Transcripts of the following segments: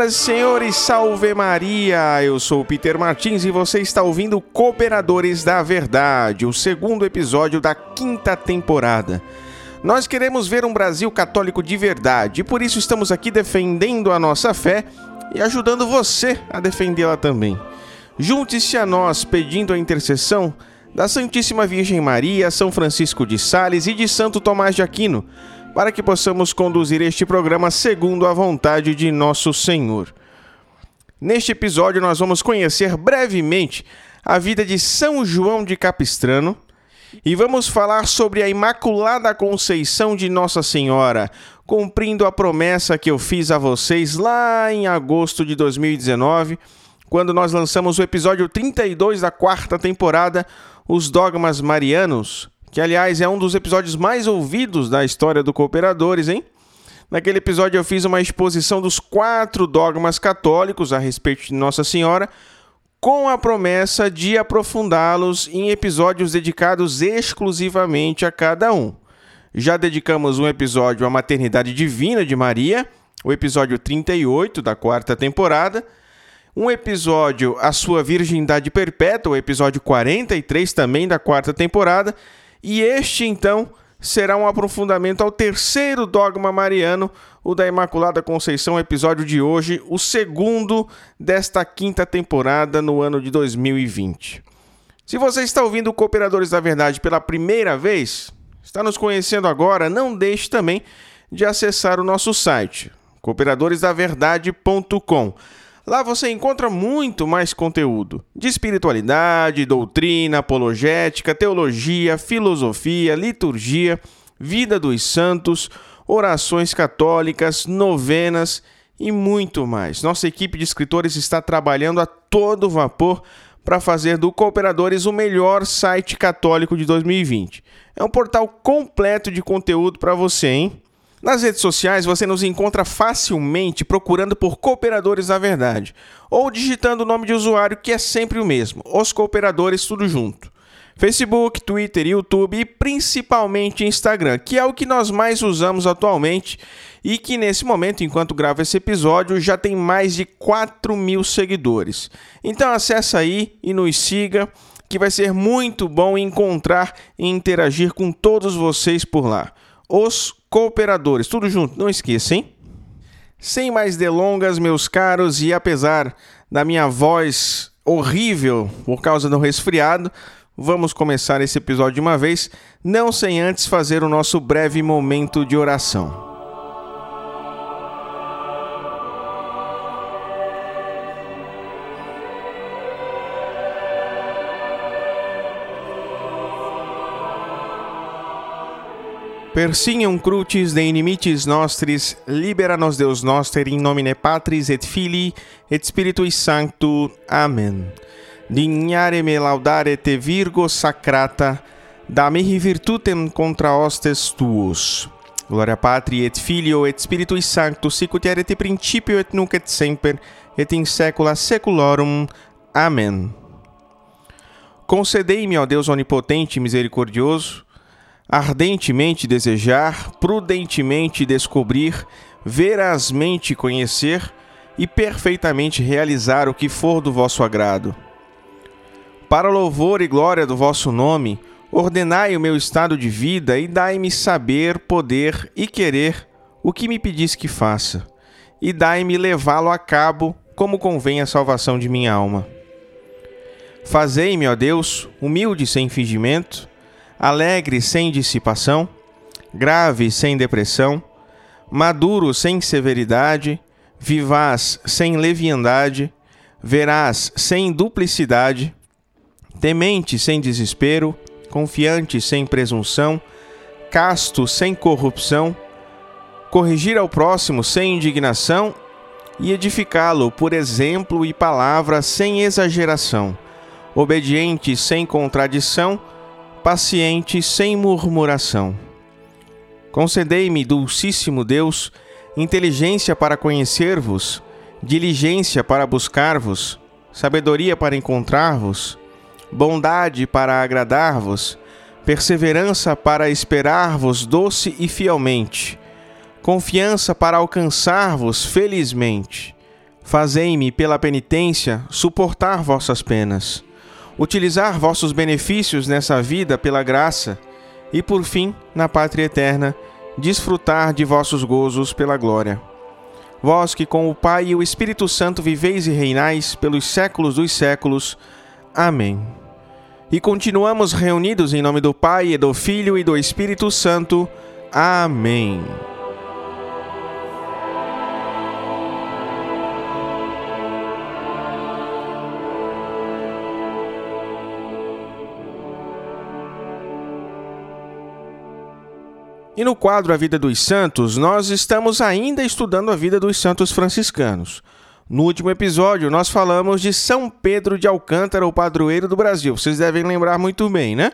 Senhoras e senhores, salve Maria! Eu sou o Peter Martins e você está ouvindo Cooperadores da Verdade, o segundo episódio da quinta temporada. Nós queremos ver um Brasil católico de verdade e por isso estamos aqui defendendo a nossa fé e ajudando você a defendê-la também. Junte-se a nós pedindo a intercessão da Santíssima Virgem Maria, São Francisco de Sales e de Santo Tomás de Aquino, para que possamos conduzir este programa segundo a vontade de nosso Senhor. Neste episódio, nós vamos conhecer brevemente a vida de São João de Capistrano e vamos falar sobre a Imaculada Conceição de Nossa Senhora, cumprindo a promessa que eu fiz a vocês lá em agosto de 2019, quando nós lançamos o episódio 32 da quarta temporada, Os Dogmas Marianos, que aliás é um dos episódios mais ouvidos da história do Cooperadores, hein? Naquele episódio eu fiz uma exposição dos quatro dogmas católicos a respeito de Nossa Senhora, com a promessa de aprofundá-los em episódios dedicados exclusivamente a cada um. Já dedicamos um episódio à Maternidade Divina de Maria, o episódio 38 da quarta temporada, um episódio à Sua Virgindade Perpétua, o episódio 43 também da quarta temporada, e este então será um aprofundamento ao terceiro dogma mariano, o da Imaculada Conceição, episódio de hoje, o segundo desta quinta temporada no ano de 2020. Se você está ouvindo Cooperadores da Verdade pela primeira vez, está nos conhecendo agora, não deixe também de acessar o nosso site, cooperadoresdaverdade.com. Lá você encontra muito mais conteúdo de espiritualidade, doutrina, apologética, teologia, filosofia, liturgia, vida dos santos, orações católicas, novenas e muito mais. Nossa equipe de escritores está trabalhando a todo vapor para fazer do Cooperadores o melhor site católico de 2020. É um portal completo de conteúdo para você, hein? Nas redes sociais você nos encontra facilmente procurando por Cooperadores da Verdade ou digitando o nome de usuário que é sempre o mesmo, os Cooperadores tudo junto. Facebook, Twitter, YouTube e principalmente Instagram, que é o que nós mais usamos atualmente e que nesse momento, enquanto gravo esse episódio, já tem mais de 4 mil seguidores. Então acessa aí e nos siga, que vai ser muito bom encontrar e interagir com todos vocês por lá. Os cooperadores. Tudo junto, não esqueça, hein? Sem mais delongas, meus caros, e apesar da minha voz horrível por causa do resfriado, vamos começar esse episódio de uma vez, não sem antes fazer o nosso breve momento de oração. Persignum crucis de inimicis nostris, libera nos Deus noster in nomine Patris et Filii et Spiritui Sanctu. Amen. Dignare me laudare te Virgo sacrata, da mihi virtutem contra hostes tuos. Gloria Patri et Filio et Spiritui Sancto, sicut et principio et nunc et semper, et in saecula saeculorum. Amen. Concedei-me, ó Deus onipotente e misericordioso, ardentemente desejar, prudentemente descobrir, verazmente conhecer e perfeitamente realizar o que for do vosso agrado. Para louvor e glória do vosso nome, ordenai o meu estado de vida e dai-me saber, poder e querer o que me pedis que faça, e dai-me levá-lo a cabo como convém à salvação de minha alma. Fazei-me, ó Deus, humilde sem fingimento, alegre sem dissipação, grave sem depressão, maduro sem severidade, vivaz sem leviandade, veraz sem duplicidade, temente sem desespero, confiante sem presunção, casto sem corrupção, corrigir ao próximo sem indignação e edificá-lo por exemplo e palavra sem exageração, obediente sem contradição paciente sem murmuração. Concedei-me, Dulcíssimo Deus, inteligência para conhecer-vos, diligência para buscar-vos, sabedoria para encontrar-vos, bondade para agradar-vos, perseverança para esperar-vos doce e fielmente, confiança para alcançar-vos felizmente, Fazei-me, pela penitência, suportar vossas penas, utilizar vossos benefícios nessa vida pela graça, e por fim, na pátria eterna, desfrutar de vossos gozos pela glória. Vós que com o Pai e o Espírito Santo viveis e reinais pelos séculos dos séculos. Amém. E continuamos reunidos em nome do Pai e do Filho e do Espírito Santo. Amém. E no quadro A Vida dos Santos, nós estamos ainda estudando a vida dos santos franciscanos. No último episódio, nós falamos de São Pedro de Alcântara, o padroeiro do Brasil. Vocês devem lembrar muito bem, né?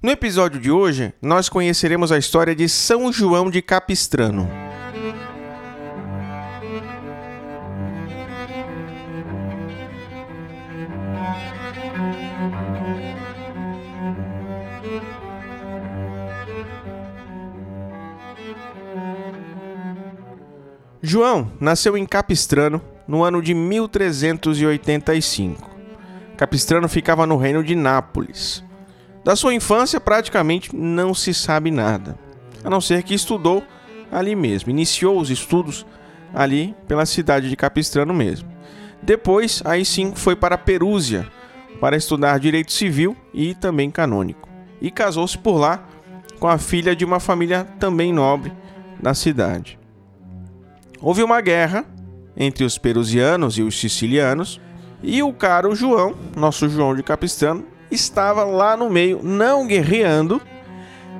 No episódio de hoje, nós conheceremos a história de São João de Capistrano. João nasceu em Capistrano no ano de 1385. Capistrano ficava no reino de Nápoles. Da sua infância, praticamente não se sabe nada, a não ser que estudou ali mesmo, iniciou os estudos ali pela cidade de Capistrano mesmo. Depois, aí sim, foi para Perúzia para estudar direito civil e também canônico. E casou-se por lá com a filha de uma família também nobre da cidade. Houve uma guerra entre os perusianos e os sicilianos, e o caro João, nosso João de Capistrano, estava lá no meio, não guerreando,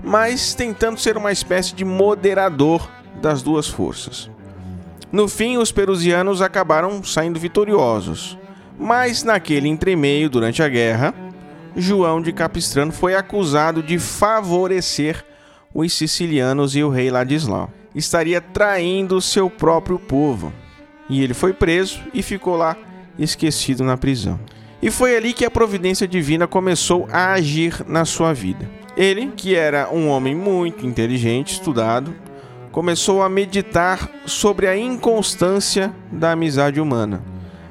mas tentando ser uma espécie de moderador das duas forças. No fim, os perusianos acabaram saindo vitoriosos, mas naquele entremeio, durante a guerra, João de Capistrano foi acusado de favorecer os sicilianos e o rei Ladislau estaria traindo seu próprio povo. E ele foi preso e ficou lá esquecido na prisão. E foi ali que a providência divina começou a agir na sua vida. Ele, que era um homem muito inteligente, estudado, começou a meditar sobre a inconstância da amizade humana.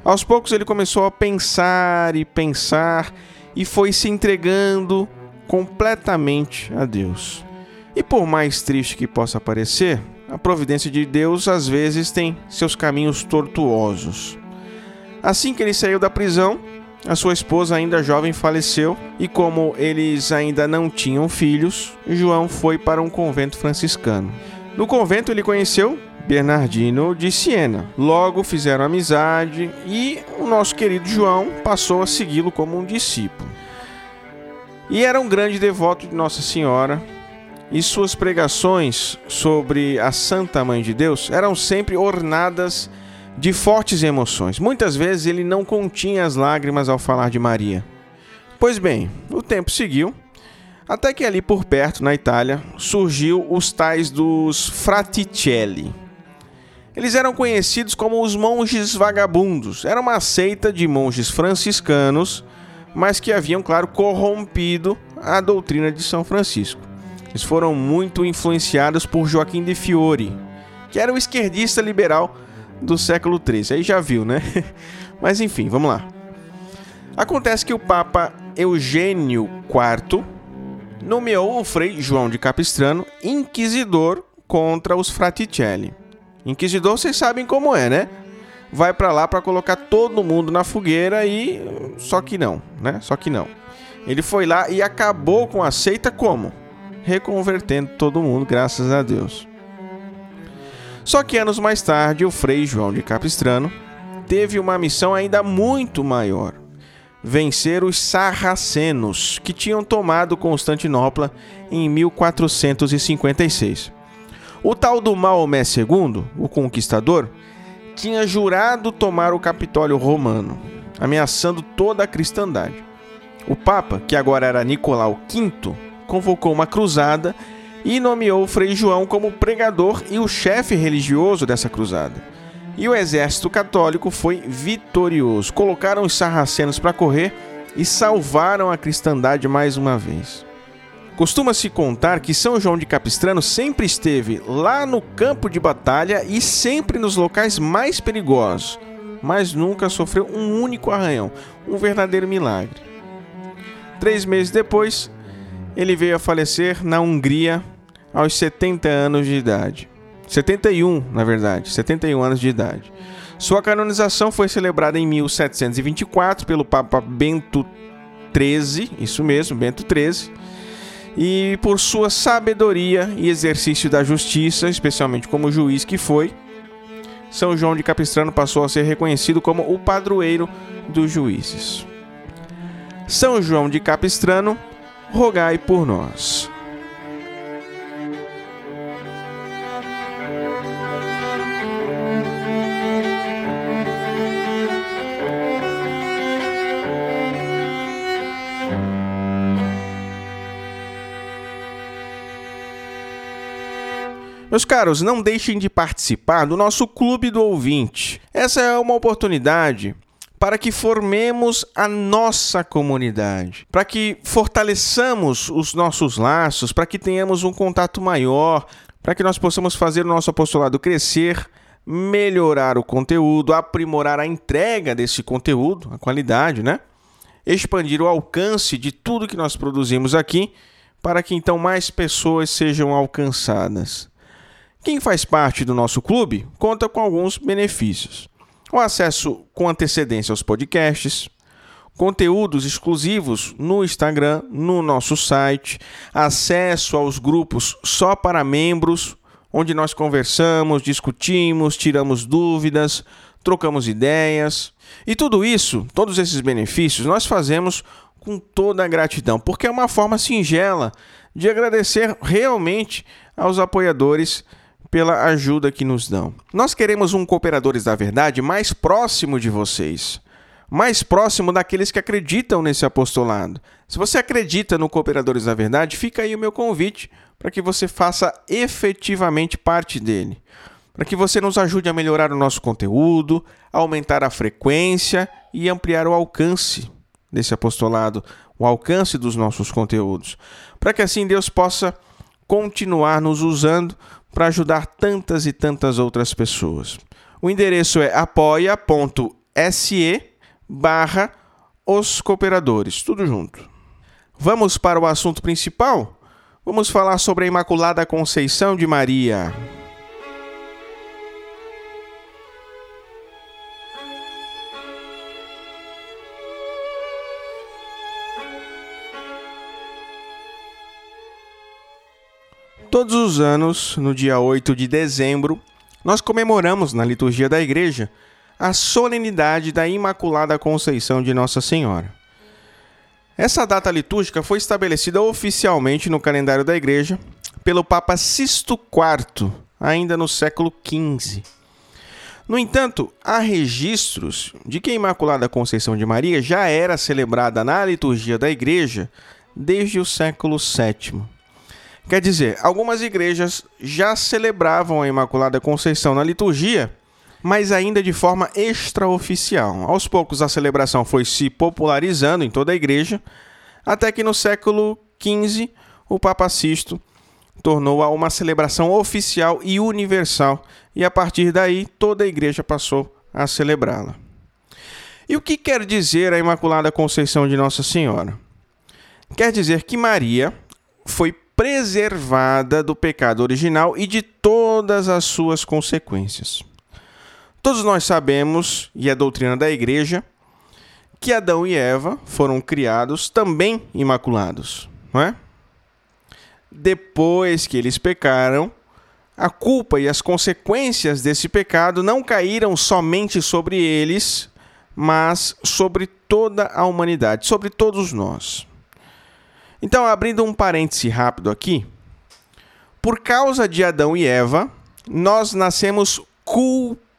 Aos poucos ele começou a pensar e pensar e foi se entregando completamente a Deus. E por mais triste que possa parecer, a providência de Deus às vezes tem seus caminhos tortuosos. Assim que ele saiu da prisão, a sua esposa, ainda jovem, faleceu e, como eles ainda não tinham filhos, João foi para um convento franciscano. No convento, ele conheceu Bernardino de Siena. Logo fizeram amizade e o nosso querido João passou a segui-lo como um discípulo. E era um grande devoto de Nossa Senhora, e suas pregações sobre a Santa Mãe de Deus eram sempre ornadas de fortes emoções. Muitas vezes ele não continha as lágrimas ao falar de Maria. Pois bem, o tempo seguiu, até que ali por perto, na Itália, surgiu os tais dos Fraticelli. Eles eram conhecidos como os monges vagabundos. Era uma seita de monges franciscanos, mas que haviam, claro, corrompido a doutrina de São Francisco. Eles foram muito influenciados por Joaquim de Fiore, que era o esquerdista liberal do século XIII. Aí já viu, né? Mas enfim, vamos lá. Acontece que o Papa Eugênio IV nomeou o Frei João de Capistrano inquisidor contra os Fraticelli. Inquisidor, vocês sabem como é, né? Vai para lá para colocar todo mundo na fogueira e só que não, né? Só que não. Ele foi lá e acabou com a seita como? Reconvertendo todo mundo, graças a Deus. Só que anos mais tarde, o Frei João de Capistrano teve uma missão ainda muito maior: vencer os sarracenos, que tinham tomado Constantinopla em 1456. O tal do Maomé II, o conquistador, tinha jurado tomar o Capitólio romano, ameaçando toda a cristandade. O Papa, que agora era Nicolau V, convocou uma cruzada e nomeou Frei João como pregador e o chefe religioso dessa cruzada. E o exército católico foi vitorioso. Colocaram os sarracenos para correr e salvaram a cristandade mais uma vez. Costuma-se contar que São João de Capistrano sempre esteve lá no campo de batalha e sempre nos locais mais perigosos, mas nunca sofreu um único arranhão. Um verdadeiro milagre. Três meses depois, ele veio a falecer na Hungria aos 70 anos de idade. 71, na verdade, 71 anos de idade. Sua canonização foi celebrada em 1724 pelo Papa Bento XIII, isso mesmo, Bento XIII, e por sua sabedoria e exercício da justiça, especialmente como juiz que foi, São João de Capistrano passou a ser reconhecido como o padroeiro dos juízes. São João de Capistrano, rogai por nós. Meus caros, não deixem de participar do nosso Clube do Ouvinte. Essa é uma oportunidade para que formemos a nossa comunidade, para que fortaleçamos os nossos laços, para que tenhamos um contato maior, para que nós possamos fazer o nosso apostolado crescer, melhorar o conteúdo, aprimorar a entrega desse conteúdo, a qualidade, né? Expandir o alcance de tudo que nós produzimos aqui, para que então mais pessoas sejam alcançadas. Quem faz parte do nosso clube conta com alguns benefícios: o acesso com antecedência aos podcasts, conteúdos exclusivos no Instagram, no nosso site, acesso aos grupos só para membros, onde nós conversamos, discutimos, tiramos dúvidas, trocamos ideias. E tudo isso, todos esses benefícios, nós fazemos com toda a gratidão, porque é uma forma singela de agradecer realmente aos apoiadores pela ajuda que nos dão. Nós queremos um Cooperadores da Verdade mais próximo de vocês, mais próximo daqueles que acreditam nesse apostolado. Se você acredita no Cooperadores da Verdade, fica aí o meu convite para que você faça efetivamente parte dele. Para que você nos ajude a melhorar o nosso conteúdo, aumentar a frequência e ampliar o alcance desse apostolado, o alcance dos nossos conteúdos. Para que assim Deus possa continuar nos usando para ajudar tantas e tantas outras pessoas. O endereço é apoia.se barra os cooperadores, tudo junto. Vamos para o assunto principal? Vamos falar sobre a Imaculada Conceição de Maria. Todos os anos, no dia 8 de dezembro, nós comemoramos na liturgia da igreja a solenidade da Imaculada Conceição de Nossa Senhora. Essa data litúrgica foi estabelecida oficialmente no calendário da igreja pelo Papa Sisto IV, ainda no século XV. No entanto, há registros de que a Imaculada Conceição de Maria já era celebrada na liturgia da igreja desde o século VII. Quer dizer, algumas igrejas já celebravam a Imaculada Conceição na liturgia, mas ainda de forma extraoficial. Aos poucos a celebração foi se popularizando em toda a igreja, até que no século XV o Papa Sisto tornou-a uma celebração oficial e universal, e a partir daí toda a igreja passou a celebrá-la. E o que quer dizer a Imaculada Conceição de Nossa Senhora? Quer dizer que Maria foi preservada do pecado original e de todas as suas consequências. Todos nós sabemos, e é doutrina da igreja, que Adão e Eva foram criados também imaculados, não é? Depois que eles pecaram, a culpa e as consequências desse pecado não caíram somente sobre eles, mas sobre toda a humanidade, sobre todos nós. Então, abrindo um parêntese rápido aqui, por causa de Adão e Eva, nós nascemos culpados.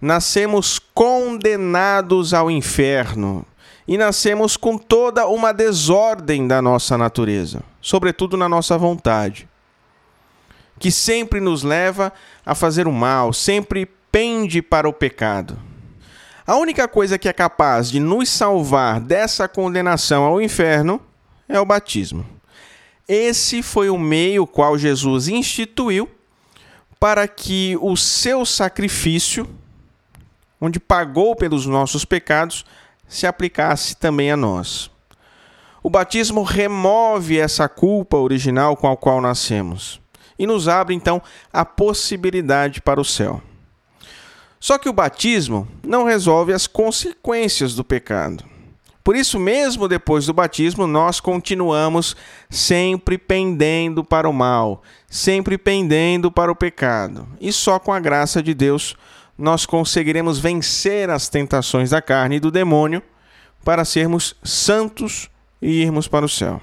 Nascemos condenados ao inferno e nascemos com toda uma desordem da nossa natureza, sobretudo na nossa vontade, que sempre nos leva a fazer o mal, sempre pende para o pecado. A única coisa que é capaz de nos salvar dessa condenação ao inferno é o batismo. Esse foi o meio qual Jesus instituiu para que o seu sacrifício onde pagou pelos nossos pecados, se aplicasse também a nós. O batismo remove essa culpa original com a qual nascemos e nos abre então a possibilidade para o céu. Só que o batismo não resolve as consequências do pecado. Por isso, mesmo depois do batismo, nós continuamos sempre pendendo para o mal, sempre pendendo para o pecado. E só com a graça de Deus nós conseguiremos vencer as tentações da carne e do demônio para sermos santos e irmos para o céu.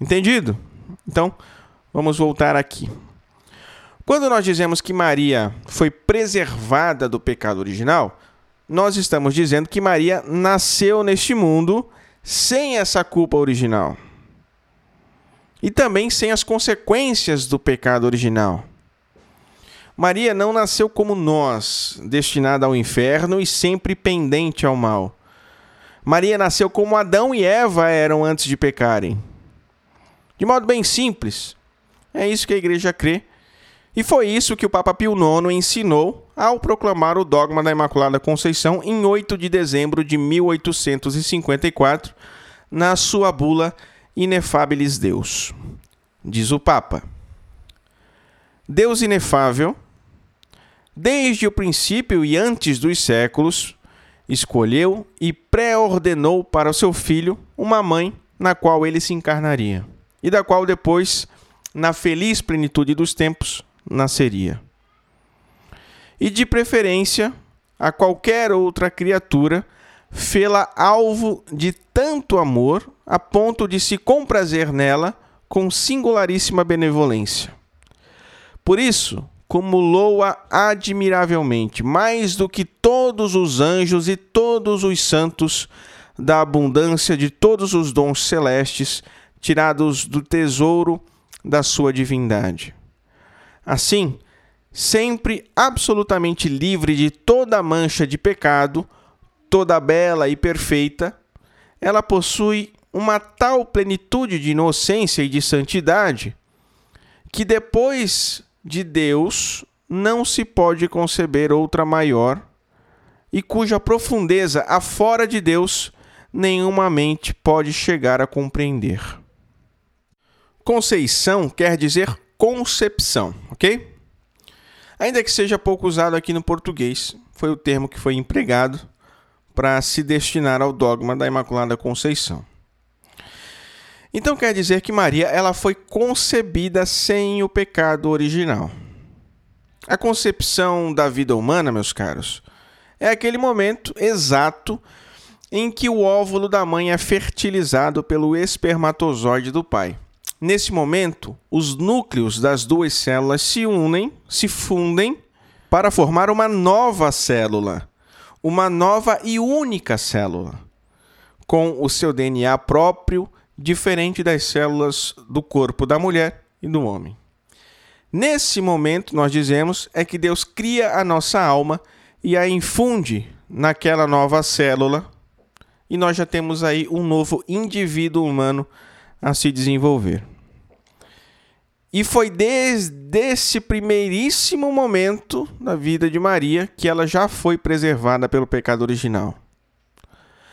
Entendido? Então, vamos voltar aqui. Quando nós dizemos que Maria foi preservada do pecado original, nós estamos dizendo que Maria nasceu neste mundo sem essa culpa original. E também sem as consequências do pecado original. Maria não nasceu como nós, destinada ao inferno e sempre pendente ao mal. Maria nasceu como Adão e Eva eram antes de pecarem. De modo bem simples. É isso que a igreja crê e foi isso que o Papa Pio IX ensinou ao proclamar o dogma da Imaculada Conceição em 8 de dezembro de 1854, na sua bula Inefabilis Deus. Diz o Papa: Deus inefável, desde o princípio e antes dos séculos, escolheu e pré-ordenou para o seu filho uma mãe na qual ele se encarnaria, e da qual depois, na feliz plenitude dos tempos, nasceria. E de preferência a qualquer outra criatura, fê-la alvo de tanto amor a ponto de se comprazer nela com singularíssima benevolência. Por isso, cumulou-a admiravelmente, mais do que todos os anjos e todos os santos, da abundância de todos os dons celestes, tirados do tesouro da sua divindade. Assim, sempre absolutamente livre de toda mancha de pecado, toda bela e perfeita, ela possui uma tal plenitude de inocência e de santidade que depois de Deus não se pode conceber outra maior e cuja profundeza afora de Deus nenhuma mente pode chegar a compreender. Conceição quer dizer concepção, ok? Ainda que seja pouco usado aqui no português, foi o termo que foi empregado para se destinar ao dogma da Imaculada Conceição. Então quer dizer que Maria ela foi concebida sem o pecado original. A concepção da vida humana, meus caros, é aquele momento exato em que o óvulo da mãe é fertilizado pelo espermatozoide do pai. Nesse momento, os núcleos das duas células se unem, se fundem para formar uma nova célula, uma nova e única célula, com o seu DNA próprio, diferente das células do corpo da mulher e do homem. Nesse momento, nós dizemos é que Deus cria a nossa alma e a infunde naquela nova célula, e nós já temos aí um novo indivíduo humano a se desenvolver. E foi desde esse primeiríssimo momento da vida de Maria que ela já foi preservada pelo pecado original.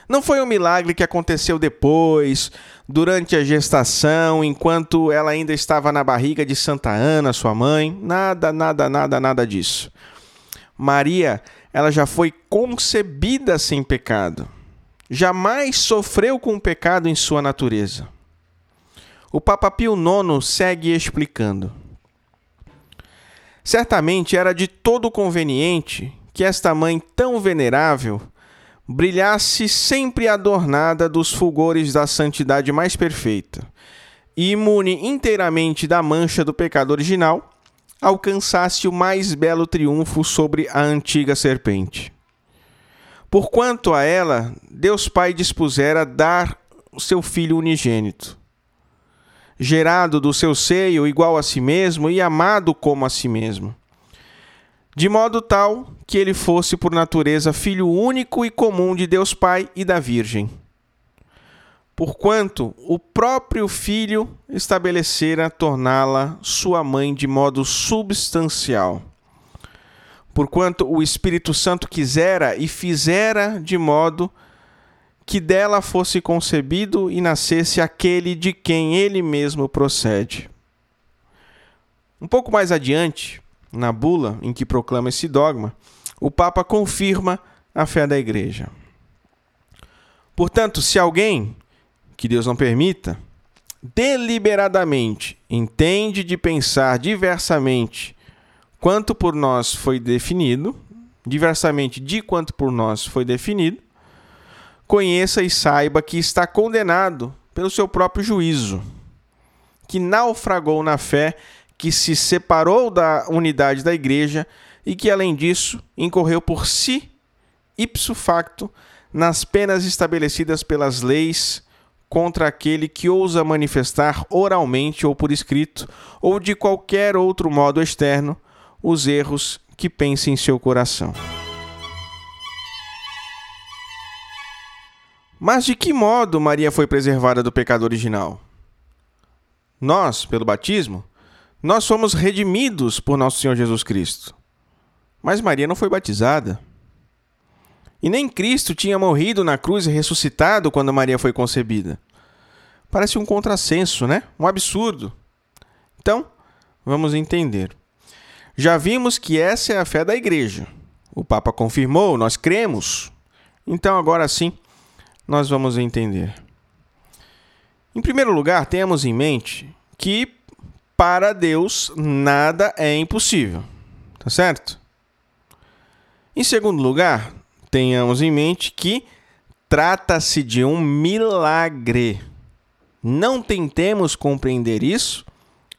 Não foi um milagre que aconteceu depois, durante a gestação, enquanto ela ainda estava na barriga de Santa Ana, sua mãe. Nada, nada, nada, nada disso. Maria, ela já foi concebida sem pecado. Jamais sofreu com o pecado em sua natureza. O Papa Pio IX segue explicando. Certamente era de todo conveniente que esta mãe tão venerável brilhasse sempre adornada dos fulgores da santidade mais perfeita, e imune inteiramente da mancha do pecado original, alcançasse o mais belo triunfo sobre a antiga serpente. Porquanto a ela Deus Pai dispusera dar o seu Filho unigênito, gerado do seu seio igual a si mesmo e amado como a si mesmo, de modo tal que ele fosse por natureza filho único e comum de Deus Pai e da Virgem. Porquanto o próprio Filho estabelecera torná-la sua mãe de modo substancial. porquanto o Espírito Santo quisera e fizera de modo dela fosse concebido e nascesse aquele de quem ele mesmo procede. Um pouco mais adiante, na bula em que proclama esse dogma, o Papa confirma a fé da Igreja. Portanto, se alguém, que Deus não permita, deliberadamente entende de pensar diversamente quanto por nós foi definido, diversamente de quanto por nós foi definido, conheça e saiba que está condenado pelo seu próprio juízo, que naufragou na fé, que se separou da unidade da igreja e que, além disso, incorreu por si, ipso facto, nas penas estabelecidas pelas leis contra aquele que ousa manifestar oralmente ou por escrito, ou de qualquer outro modo externo, os erros que pensa em seu coração. Mas de que modo Maria foi preservada do pecado original? Nós, pelo batismo, nós fomos redimidos por nosso Senhor Jesus Cristo. Mas Maria não foi batizada. E nem Cristo tinha morrido na cruz e ressuscitado quando Maria foi concebida. Parece um contrassenso, né? Um absurdo. Então, vamos entender. Já vimos que essa é a fé da igreja. O Papa confirmou, nós cremos. Então, agora sim, nós vamos entender. Em primeiro lugar, tenhamos em mente que para Deus nada é impossível. Tá certo? Em segundo lugar, tenhamos em mente que trata-se de um milagre. Não tentemos compreender isso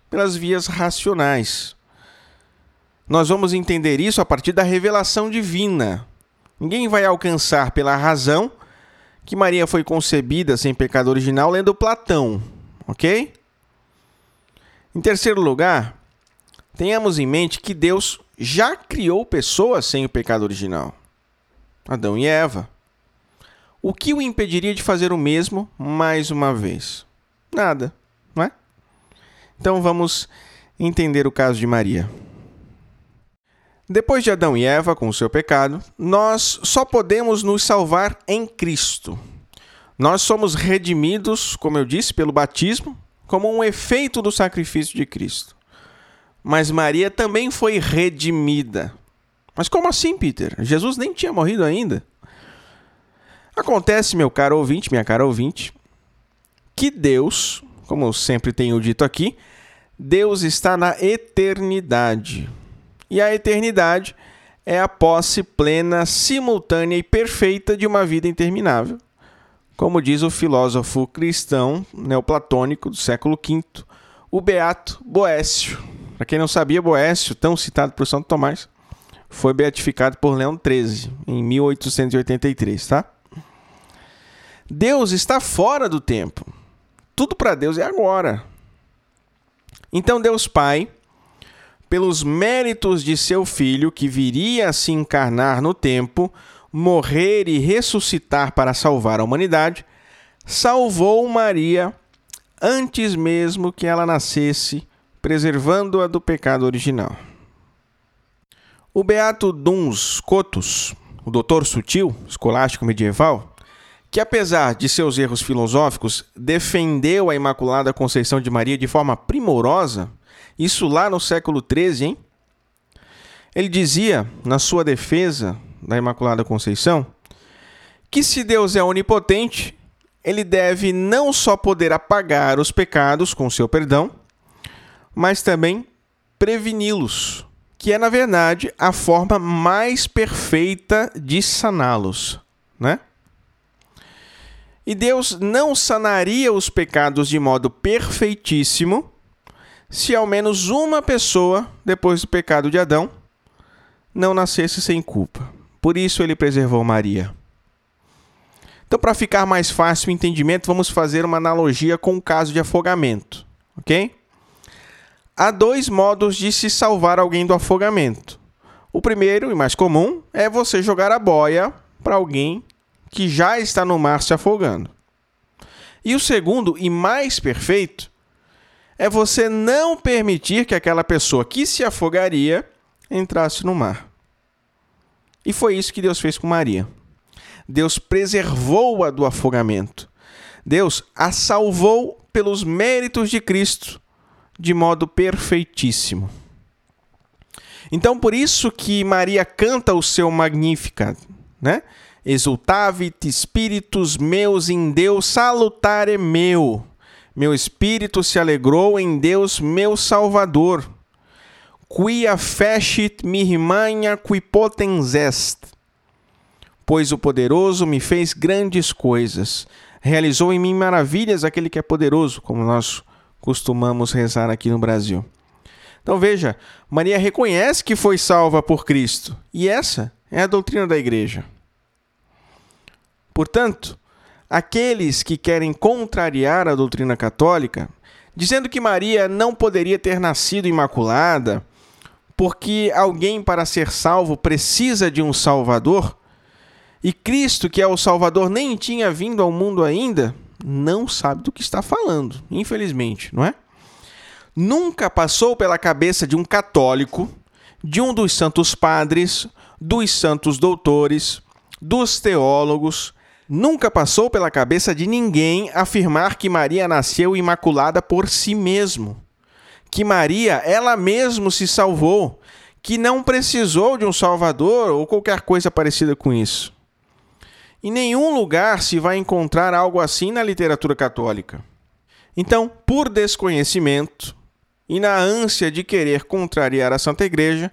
pelas vias racionais. Nós vamos entender isso a partir da revelação divina. Ninguém vai alcançar pela razão que Maria foi concebida sem pecado original lendo Platão, ok? Em terceiro lugar, tenhamos em mente que Deus já criou pessoas sem o pecado original. Adão e Eva. O que o impediria de fazer o mesmo mais uma vez? Nada, não é? Então vamos entender o caso de Maria. Depois de Adão e Eva com o seu pecado, nós só podemos nos salvar em Cristo. Nós somos redimidos, como eu disse, pelo batismo, como um efeito do sacrifício de Cristo. Mas Maria também foi redimida. Mas como assim, Peter? Jesus nem tinha morrido ainda. Acontece, meu caro ouvinte, minha cara ouvinte, que Deus, como eu sempre tenho dito aqui, Deus está na eternidade. E a eternidade é a posse plena, simultânea e perfeita de uma vida interminável. Como diz o filósofo cristão neoplatônico do século V, o beato Boécio. Para quem não sabia, Boécio, tão citado por Santo Tomás, foi beatificado por Leão XIII em 1883, tá? Deus está fora do tempo. Tudo para Deus é agora. Então Deus Pai pelos méritos de seu filho que viria a se encarnar no tempo, morrer e ressuscitar para salvar a humanidade, salvou Maria antes mesmo que ela nascesse, preservando-a do pecado original. O beato Duns Cotus, o doutor sutil, escolástico medieval, que apesar de seus erros filosóficos, defendeu a Imaculada Conceição de Maria de forma primorosa, isso lá no século XIII, hein? Ele dizia, na sua defesa da Imaculada Conceição, que se Deus é onipotente, ele deve não só poder apagar os pecados com seu perdão, mas também preveni-los, que é, na verdade, a forma mais perfeita de saná-los, né? E Deus não sanaria os pecados de modo perfeitíssimo se ao menos uma pessoa, depois do pecado de Adão, não nascesse sem culpa. Por isso ele preservou Maria. Então, para ficar mais fácil o entendimento, vamos fazer uma analogia com o caso de afogamento, ok? Há dois modos de se salvar alguém do afogamento. O primeiro e mais comum é você jogar a boia para alguém que já está no mar se afogando. E o segundo e mais perfeito é você não permitir que aquela pessoa que se afogaria entrasse no mar. E foi isso que Deus fez com Maria. Deus preservou-a do afogamento. Deus a salvou pelos méritos de Cristo de modo perfeitíssimo. Então, por isso que Maria canta o seu Magnificat, né? Exultavit spiritus meus in Deus salutare meu. Meu espírito se alegrou em Deus, meu Salvador. Quia fecit mirmanha qui potens est. Pois o poderoso me fez grandes coisas. Realizou em mim maravilhas aquele que é poderoso, como nós costumamos rezar aqui no Brasil. Então veja, Maria reconhece que foi salva por Cristo, e essa é a doutrina da igreja. Portanto, aqueles que querem contrariar a doutrina católica, dizendo que Maria não poderia ter nascido imaculada, porque alguém para ser salvo precisa de um Salvador, e Cristo, que é o Salvador, nem tinha vindo ao mundo ainda, não sabe do que está falando, infelizmente, não é? Nunca passou pela cabeça de um católico, de um dos santos padres, dos santos doutores, dos teólogos, Nunca passou pela cabeça de ninguém afirmar que Maria nasceu imaculada por si mesmo, que Maria ela mesma se salvou, que não precisou de um salvador ou qualquer coisa parecida com isso. Em nenhum lugar se vai encontrar algo assim na literatura católica. Então, por desconhecimento e na ânsia de querer contrariar a Santa Igreja,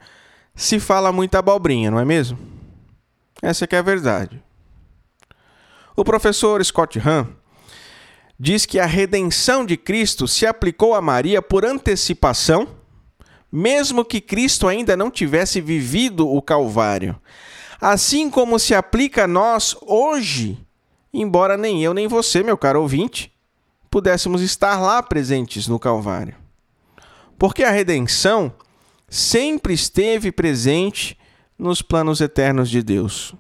se fala muita abobrinha, não é mesmo? Essa é que é a verdade. O professor Scott Hahn diz que a redenção de Cristo se aplicou a Maria por antecipação, mesmo que Cristo ainda não tivesse vivido o Calvário. Assim como se aplica a nós hoje, embora nem eu nem você, meu caro ouvinte, pudéssemos estar lá presentes no Calvário. Porque a redenção sempre esteve presente nos planos eternos de Deus.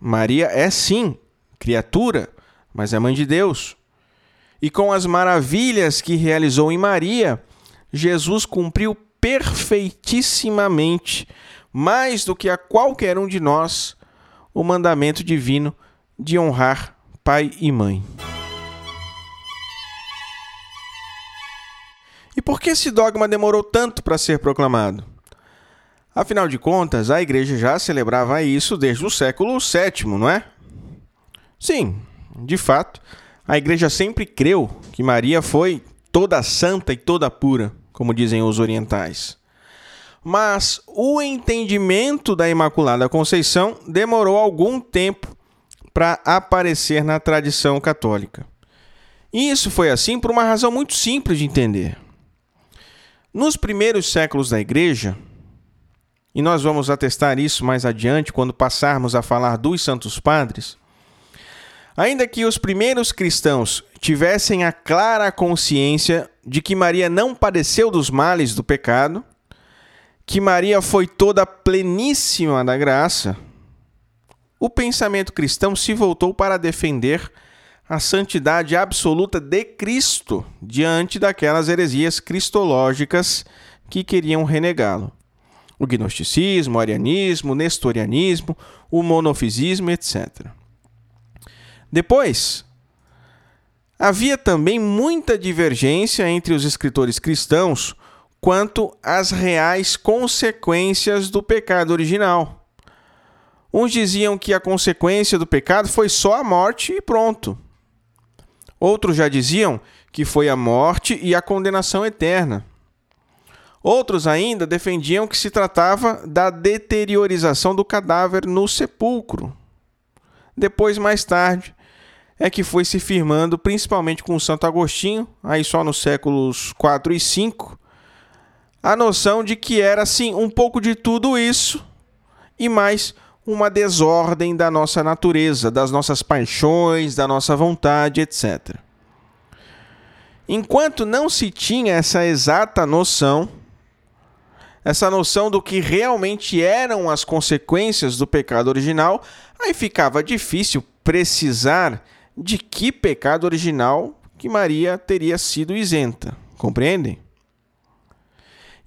Maria é sim criatura, mas é mãe de Deus. E com as maravilhas que realizou em Maria, Jesus cumpriu perfeitissimamente, mais do que a qualquer um de nós, o mandamento divino de honrar pai e mãe. E por que esse dogma demorou tanto para ser proclamado? Afinal de contas, a igreja já celebrava isso desde o século VII, não é? Sim, de fato, a igreja sempre creu que Maria foi toda santa e toda pura, como dizem os orientais. Mas o entendimento da Imaculada Conceição demorou algum tempo para aparecer na tradição católica. E isso foi assim por uma razão muito simples de entender. Nos primeiros séculos da Igreja, e nós vamos atestar isso mais adiante quando passarmos a falar dos Santos Padres, Ainda que os primeiros cristãos tivessem a clara consciência de que Maria não padeceu dos males do pecado, que Maria foi toda pleníssima da graça, o pensamento cristão se voltou para defender a santidade absoluta de Cristo diante daquelas heresias cristológicas que queriam renegá-lo. O gnosticismo, o arianismo, o nestorianismo, o monofisismo, etc. Depois, havia também muita divergência entre os escritores cristãos quanto às reais consequências do pecado original. Uns diziam que a consequência do pecado foi só a morte e pronto. Outros já diziam que foi a morte e a condenação eterna. Outros ainda defendiam que se tratava da deteriorização do cadáver no sepulcro. Depois, mais tarde, é que foi se firmando, principalmente com Santo Agostinho, aí só nos séculos 4 e 5, a noção de que era assim um pouco de tudo isso e mais uma desordem da nossa natureza, das nossas paixões, da nossa vontade, etc. Enquanto não se tinha essa exata noção, essa noção do que realmente eram as consequências do pecado original, aí ficava difícil precisar de que pecado original que Maria teria sido isenta. Compreendem?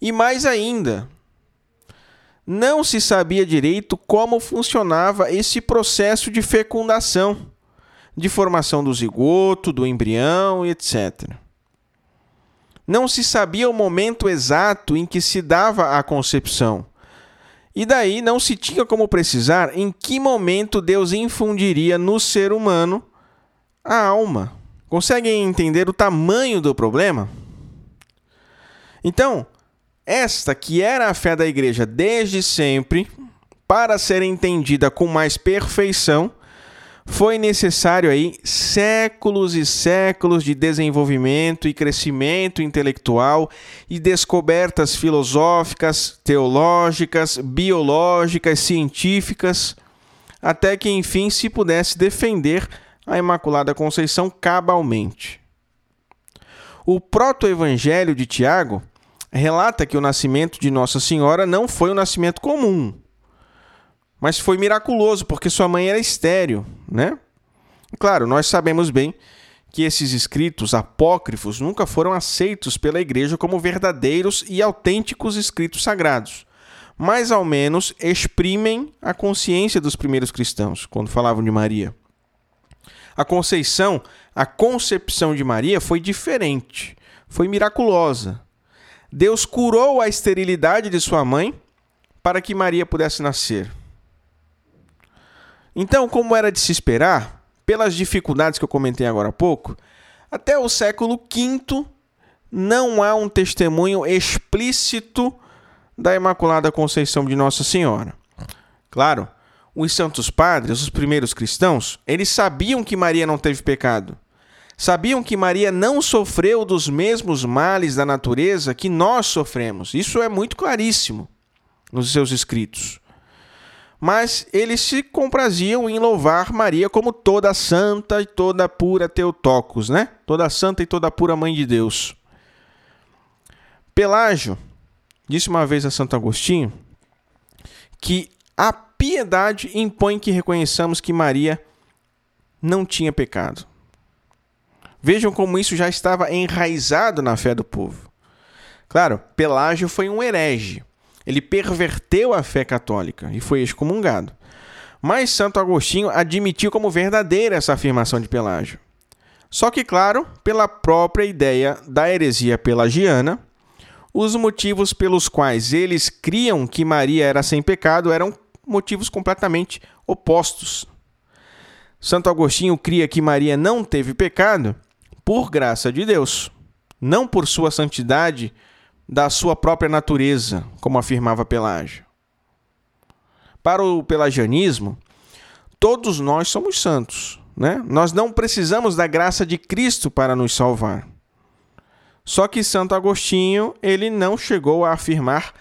E mais ainda, não se sabia direito como funcionava esse processo de fecundação, de formação do zigoto, do embrião etc. Não se sabia o momento exato em que se dava a concepção. E daí não se tinha como precisar em que momento Deus infundiria no ser humano a alma. Conseguem entender o tamanho do problema? Então, esta que era a fé da igreja desde sempre, para ser entendida com mais perfeição, foi necessário aí séculos e séculos de desenvolvimento e crescimento intelectual e descobertas filosóficas, teológicas, biológicas, científicas, até que enfim se pudesse defender a Imaculada Conceição cabalmente. O proto-evangelho de Tiago relata que o nascimento de Nossa Senhora não foi um nascimento comum, mas foi miraculoso porque sua mãe era estéril, né? Claro, nós sabemos bem que esses escritos apócrifos nunca foram aceitos pela igreja como verdadeiros e autênticos escritos sagrados, mas ao menos exprimem a consciência dos primeiros cristãos quando falavam de Maria. A conceição, a concepção de Maria foi diferente, foi miraculosa. Deus curou a esterilidade de sua mãe para que Maria pudesse nascer. Então, como era de se esperar, pelas dificuldades que eu comentei agora há pouco, até o século V não há um testemunho explícito da Imaculada Conceição de Nossa Senhora. Claro, os santos padres, os primeiros cristãos, eles sabiam que Maria não teve pecado. Sabiam que Maria não sofreu dos mesmos males da natureza que nós sofremos. Isso é muito claríssimo nos seus escritos. Mas eles se compraziam em louvar Maria como toda santa e toda pura Teotocos, né? Toda santa e toda pura mãe de Deus. Pelágio disse uma vez a Santo Agostinho que a piedade impõe que reconheçamos que Maria não tinha pecado. Vejam como isso já estava enraizado na fé do povo. Claro, Pelágio foi um herege. Ele perverteu a fé católica e foi excomungado. Mas Santo Agostinho admitiu como verdadeira essa afirmação de Pelágio. Só que, claro, pela própria ideia da heresia pelagiana, os motivos pelos quais eles criam que Maria era sem pecado eram motivos completamente opostos. Santo Agostinho cria que Maria não teve pecado por graça de Deus, não por sua santidade da sua própria natureza, como afirmava Pelágio. Para o pelagianismo, todos nós somos santos, né? Nós não precisamos da graça de Cristo para nos salvar. Só que Santo Agostinho, ele não chegou a afirmar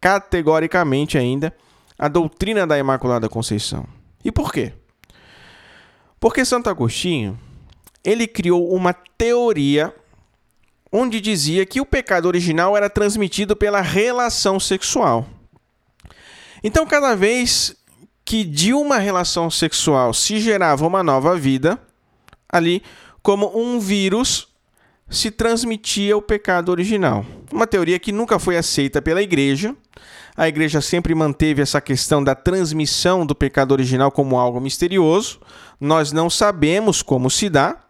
categoricamente ainda a doutrina da Imaculada Conceição. E por quê? Porque Santo Agostinho, ele criou uma teoria onde dizia que o pecado original era transmitido pela relação sexual. Então, cada vez que de uma relação sexual se gerava uma nova vida, ali, como um vírus, se transmitia o pecado original. Uma teoria que nunca foi aceita pela igreja. A igreja sempre manteve essa questão da transmissão do pecado original como algo misterioso. Nós não sabemos como se dá,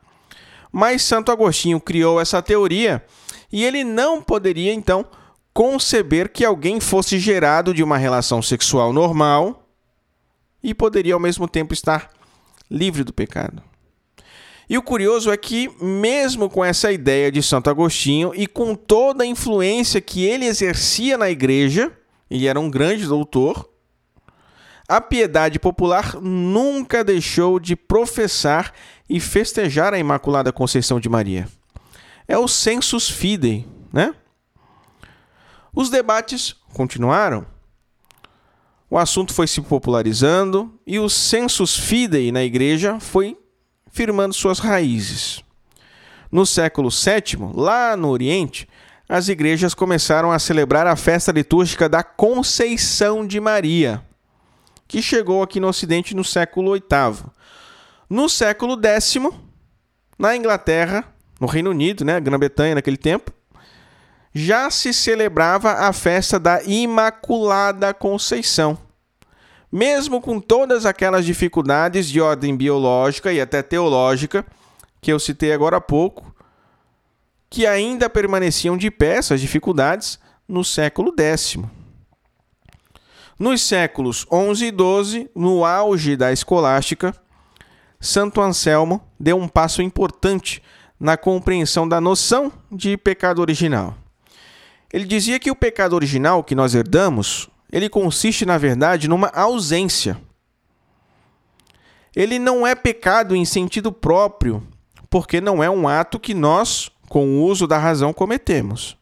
mas Santo Agostinho criou essa teoria e ele não poderia então conceber que alguém fosse gerado de uma relação sexual normal e poderia ao mesmo tempo estar livre do pecado. E o curioso é que, mesmo com essa ideia de Santo Agostinho e com toda a influência que ele exercia na igreja, ele era um grande doutor, a piedade popular nunca deixou de professar e festejar a Imaculada Conceição de Maria. É o sensus fidei, né? Os debates continuaram. O assunto foi se popularizando e o sensus fidei na igreja foi firmando suas raízes. No século VII, lá no Oriente, as igrejas começaram a celebrar a festa litúrgica da Conceição de Maria, que chegou aqui no Ocidente no século VIII. No século X, na Inglaterra, no Reino Unido, né, Grã-Bretanha naquele tempo, já se celebrava a festa da Imaculada Conceição. Mesmo com todas aquelas dificuldades de ordem biológica e até teológica que eu citei agora há pouco, que ainda permaneciam de pé essas dificuldades no século X. Nos séculos XI e XII, no auge da escolástica, Santo Anselmo deu um passo importante na compreensão da noção de pecado original. Ele dizia que o pecado original que nós herdamos, ele consiste na verdade numa ausência. Ele não é pecado em sentido próprio, porque não é um ato que nós, com o uso da razão, cometemos.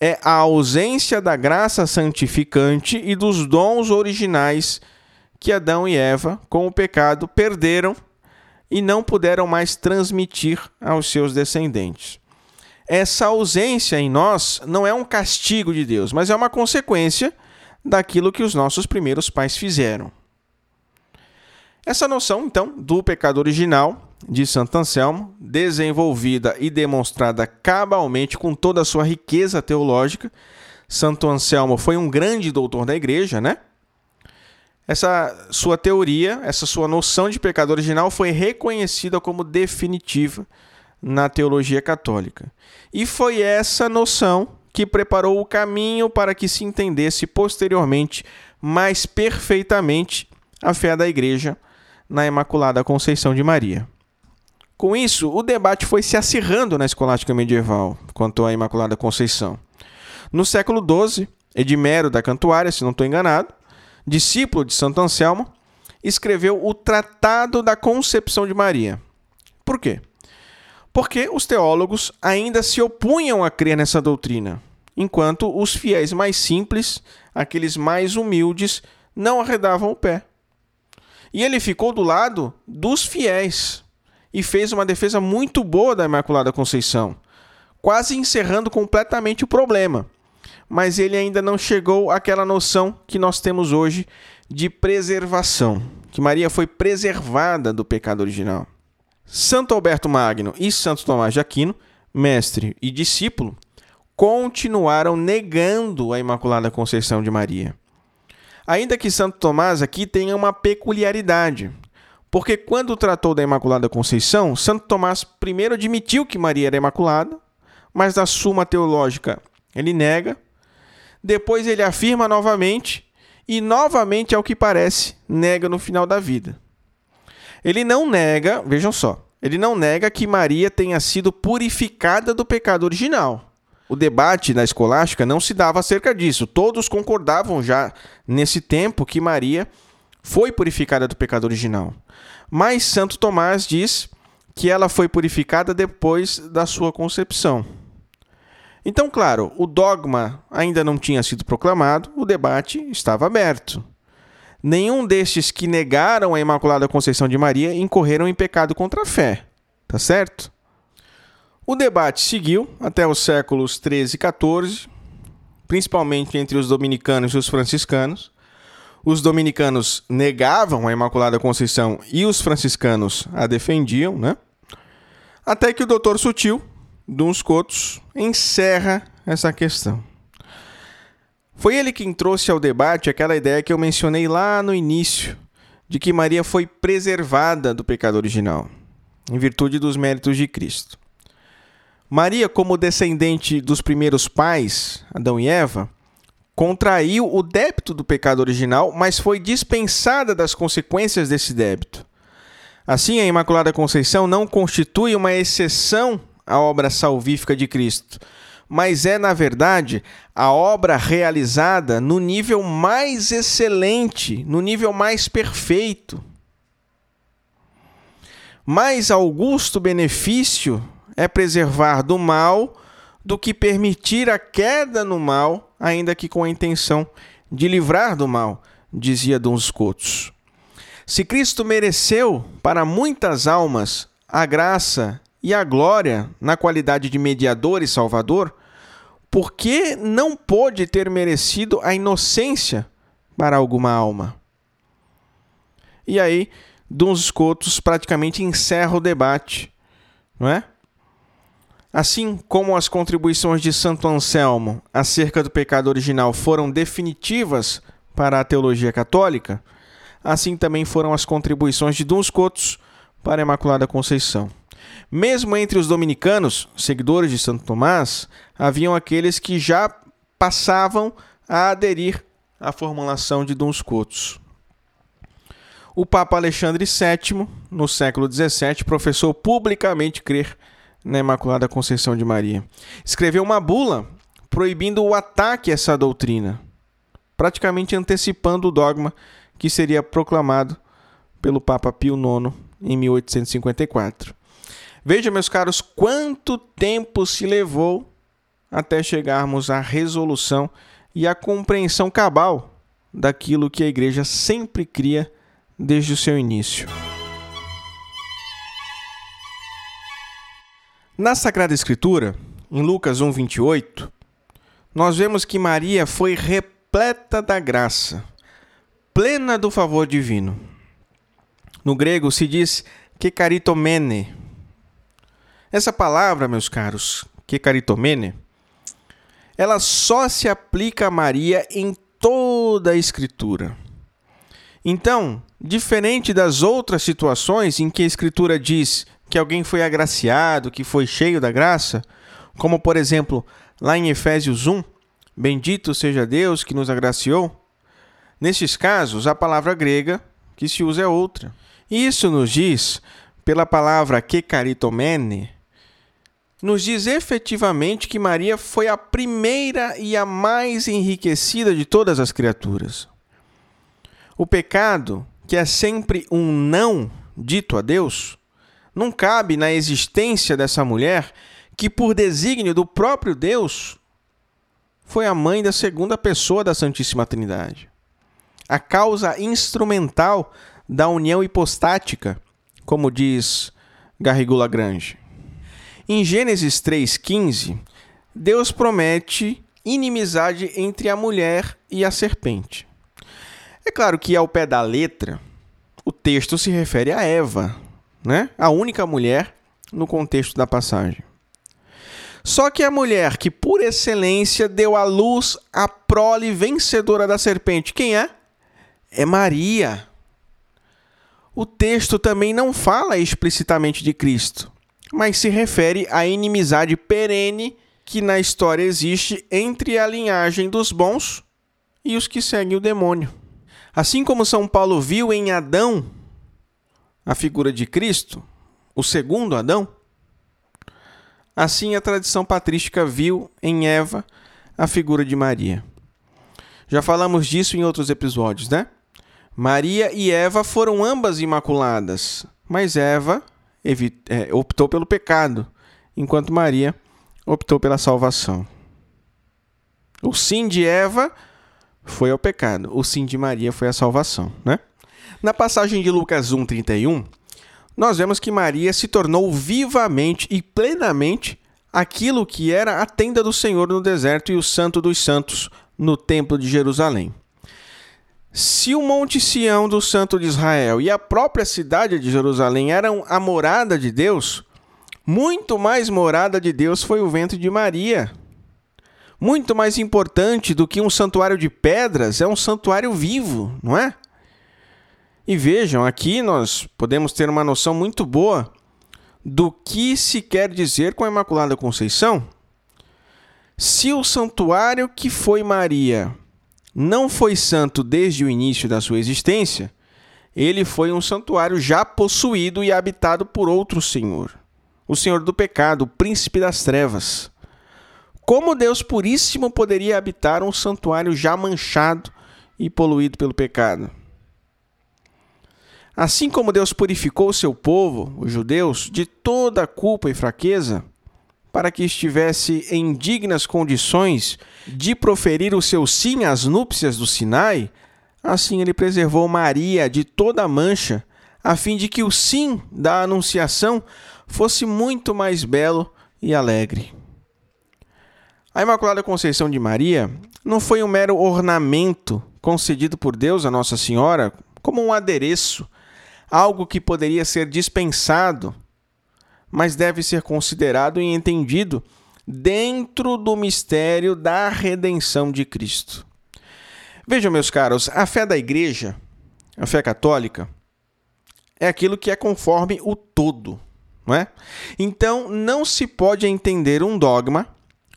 É a ausência da graça santificante e dos dons originais que Adão e Eva, com o pecado, perderam e não puderam mais transmitir aos seus descendentes. Essa ausência em nós não é um castigo de Deus, mas é uma consequência daquilo que os nossos primeiros pais fizeram. Essa noção, então, do pecado original de Santo Anselmo, desenvolvida e demonstrada cabalmente com toda a sua riqueza teológica, Santo Anselmo foi um grande doutor da igreja, né? Essa sua teoria, essa sua noção de pecado original foi reconhecida como definitiva na teologia católica. E foi essa noção que preparou o caminho para que se entendesse posteriormente mais perfeitamente a fé da Igreja na Imaculada Conceição de Maria. Com isso, o debate foi se acirrando na escolástica medieval quanto à Imaculada Conceição. No século XII, Edmero da Cantuária, se não estou enganado, discípulo de Santo Anselmo, escreveu o Tratado da Concepção de Maria. Por quê? Porque os teólogos ainda se opunham a crer nessa doutrina, enquanto os fiéis mais simples, aqueles mais humildes, não arredavam o pé. E ele ficou do lado dos fiéis e fez uma defesa muito boa da Imaculada Conceição, quase encerrando completamente o problema mas ele ainda não chegou àquela noção que nós temos hoje de preservação, que Maria foi preservada do pecado original. Santo Alberto Magno e Santo Tomás de Aquino, mestre e discípulo, continuaram negando a Imaculada Conceição de Maria. Ainda que Santo Tomás aqui tenha uma peculiaridade, porque quando tratou da Imaculada Conceição, Santo Tomás primeiro admitiu que Maria era imaculada, mas na Suma Teológica ele nega depois ele afirma novamente e novamente, ao que parece, nega no final da vida. Ele não nega, vejam só, ele não nega que Maria tenha sido purificada do pecado original. O debate na escolástica não se dava acerca disso. Todos concordavam já nesse tempo que Maria foi purificada do pecado original. Mas Santo Tomás diz que ela foi purificada depois da sua concepção. Então, claro, o dogma ainda não tinha sido proclamado, o debate estava aberto. Nenhum destes que negaram a Imaculada Conceição de Maria incorreram em pecado contra a fé, tá certo? O debate seguiu até os séculos 13 e 14, principalmente entre os dominicanos e os franciscanos. Os dominicanos negavam a Imaculada Conceição e os franciscanos a defendiam, né? Até que o doutor Sutil, Duns Cotos encerra essa questão. Foi ele quem trouxe ao debate aquela ideia que eu mencionei lá no início, de que Maria foi preservada do pecado original, em virtude dos méritos de Cristo. Maria, como descendente dos primeiros pais, Adão e Eva, contraiu o débito do pecado original, mas foi dispensada das consequências desse débito. Assim, a Imaculada Conceição não constitui uma exceção a obra salvífica de Cristo, mas é, na verdade, a obra realizada no nível mais excelente, no nível mais perfeito. Mais augusto benefício é preservar do mal do que permitir a queda no mal, ainda que com a intenção de livrar do mal, dizia Dom Scotus. Se Cristo mereceu para muitas almas a graça e a glória na qualidade de mediador e salvador, por que não pôde ter merecido a inocência para alguma alma? E aí, Duns Scotus praticamente encerra o debate, não é? Assim como as contribuições de Santo Anselmo acerca do pecado original foram definitivas para a teologia católica, assim também foram as contribuições de Duns Scotus para a Imaculada Conceição. Mesmo entre os dominicanos, seguidores de Santo Tomás, haviam aqueles que já passavam a aderir à formulação de Duns Scotus. O Papa Alexandre VII, no século XVII, professou publicamente crer na Imaculada Conceição de Maria. Escreveu uma bula proibindo o ataque a essa doutrina, praticamente antecipando o dogma que seria proclamado pelo Papa Pio IX em 1854. Veja, meus caros, quanto tempo se levou até chegarmos à resolução e à compreensão cabal daquilo que a Igreja sempre cria desde o seu início. Na Sagrada Escritura, em Lucas 1:28, nós vemos que Maria foi repleta da graça, plena do favor divino. No grego se diz kekaritomene. Essa palavra, meus caros, kekaritomene, ela só se aplica a Maria em toda a Escritura. Então, diferente das outras situações em que a Escritura diz que alguém foi agraciado, que foi cheio da graça, como por exemplo, lá em Efésios 1, bendito seja Deus que nos agraciou. Nestes casos, a palavra grega que se usa é outra. E isso nos diz, pela palavra kekaritomene, nos diz efetivamente que Maria foi a primeira e a mais enriquecida de todas as criaturas. O pecado, que é sempre um não dito a Deus, não cabe na existência dessa mulher que, por desígnio do próprio Deus, foi a mãe da segunda pessoa da Santíssima Trindade. A causa instrumental da união hipostática, como diz Garrigou Lagrange. Em Gênesis 3,15, Deus promete inimizade entre a mulher e a serpente. É claro que, ao pé da letra, o texto se refere a Eva, né? A única mulher no contexto da passagem. Só que a mulher que por excelência deu à luz a prole vencedora da serpente, quem é? É Maria. O texto também não fala explicitamente de Cristo, mas se refere à inimizade perene que na história existe entre a linhagem dos bons e os que seguem o demônio. Assim como São Paulo viu em Adão a figura de Cristo, o segundo Adão, assim a tradição patrística viu em Eva a figura de Maria. Já falamos disso em outros episódios, né? Maria e Eva foram ambas imaculadas, mas Eva é, optou pelo pecado, enquanto Maria optou pela salvação. O sim de Eva foi ao pecado, o sim de Maria foi a salvação, né? Na passagem de Lucas 1:31, nós vemos que Maria se tornou vivamente e plenamente aquilo que era a tenda do Senhor no deserto e o santo dos santos no templo de Jerusalém. Se o Monte Sião do Santo de Israel e a própria cidade de Jerusalém eram a morada de Deus, muito mais morada de Deus foi o ventre de Maria. Muito mais importante do que um santuário de pedras é um santuário vivo, não é? E vejam, aqui nós podemos ter uma noção muito boa do que se quer dizer com a Imaculada Conceição. Se o santuário que foi Maria não foi santo desde o início da sua existência, ele foi um santuário já possuído e habitado por outro Senhor, o Senhor do pecado, o príncipe das trevas. Como Deus Puríssimo poderia habitar um santuário já manchado e poluído pelo pecado? Assim como Deus purificou seu povo, os judeus, de toda culpa e fraqueza, para que estivesse em dignas condições de proferir o seu sim às núpcias do Sinai, assim ele preservou Maria de toda mancha, a fim de que o sim da anunciação fosse muito mais belo e alegre. A Imaculada Conceição de Maria não foi um mero ornamento concedido por Deus a Nossa Senhora como um adereço algo que poderia ser dispensado, mas deve ser considerado e entendido dentro do mistério da redenção de Cristo. Vejam, meus caros, a fé da igreja, a fé católica, é aquilo que é conforme o todo, não é? Então, não se pode entender um dogma,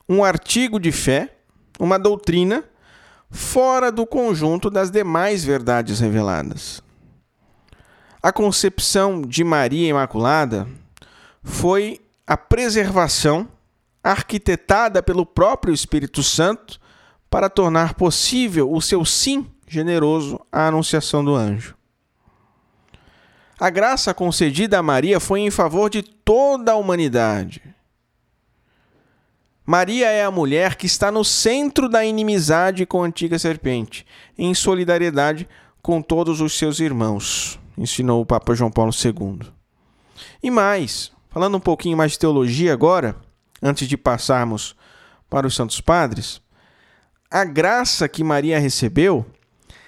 um artigo de fé, uma doutrina, fora do conjunto das demais verdades reveladas. A concepção de Maria Imaculada foi a preservação arquitetada pelo próprio Espírito Santo para tornar possível o seu sim generoso à anunciação do anjo. A graça concedida a Maria foi em favor de toda a humanidade. Maria é a mulher que está no centro da inimizade com a antiga serpente, em solidariedade com todos os seus irmãos, ensinou o Papa João Paulo II. E mais, falando um pouquinho mais de teologia agora, antes de passarmos para os Santos Padres, a graça que Maria recebeu,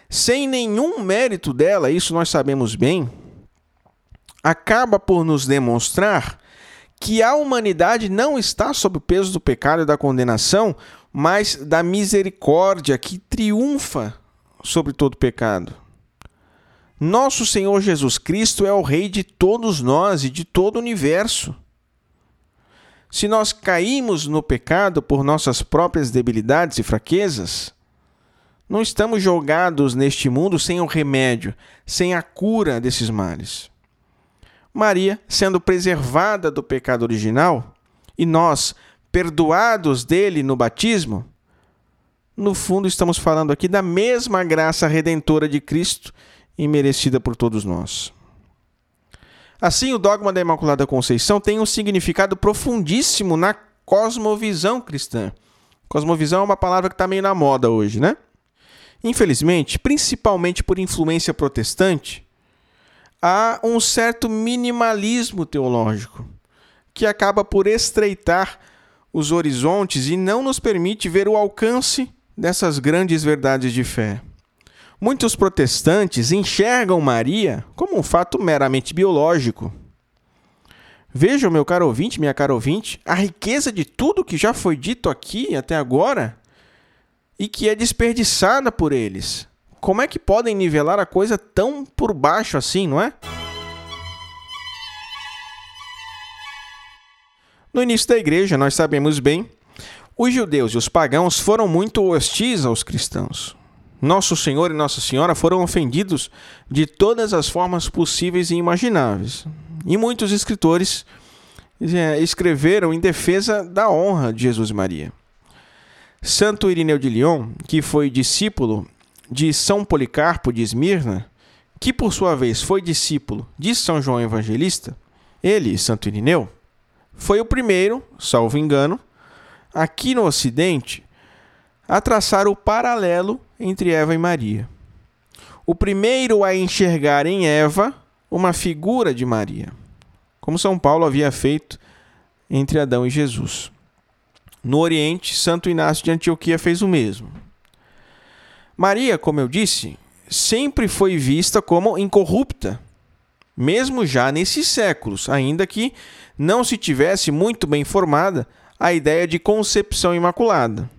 sem nenhum mérito dela, isso nós sabemos bem, acaba por nos demonstrar que a humanidade não está sob o peso do pecado e da condenação, mas da misericórdia que triunfa sobre todo pecado. Nosso Senhor Jesus Cristo é o Rei de todos nós e de todo o universo. Se nós caímos no pecado por nossas próprias debilidades e fraquezas, não estamos jogados neste mundo sem o remédio, sem a cura desses males. Maria, sendo preservada do pecado original, e nós, perdoados dele no batismo, no fundo estamos falando aqui da mesma graça redentora de Cristo e merecida por todos nós. Assim, o dogma da Imaculada Conceição tem um significado profundíssimo na cosmovisão cristã. Cosmovisão é uma palavra que está meio na moda hoje, né? Infelizmente, principalmente por influência protestante, há um certo minimalismo teológico que acaba por estreitar os horizontes e não nos permite ver o alcance dessas grandes verdades de fé. Muitos protestantes enxergam Maria como um fato meramente biológico. Vejam, meu caro ouvinte, minha cara ouvinte, a riqueza de tudo que já foi dito aqui até agora e que é desperdiçada por eles. Como é que podem nivelar a coisa tão por baixo assim, não é? No início da igreja, nós sabemos bem, os judeus e os pagãos foram muito hostis aos cristãos. Nosso Senhor e Nossa Senhora foram ofendidos de todas as formas possíveis e imagináveis. E muitos escritores é, escreveram em defesa da honra de Jesus e Maria. Santo Irineu de Lyon, que foi discípulo de São Policarpo de Esmirna, que por sua vez foi discípulo de São João Evangelista, ele, Santo Irineu, foi o primeiro, salvo engano, aqui no Ocidente, a traçar o paralelo entre Eva e Maria. O primeiro a enxergar em Eva uma figura de Maria, como São Paulo havia feito entre Adão e Jesus. No Oriente, Santo Inácio de Antioquia fez o mesmo. Maria, como eu disse, sempre foi vista como incorrupta, mesmo já nesses séculos, ainda que não se tivesse muito bem formada a ideia de concepção imaculada.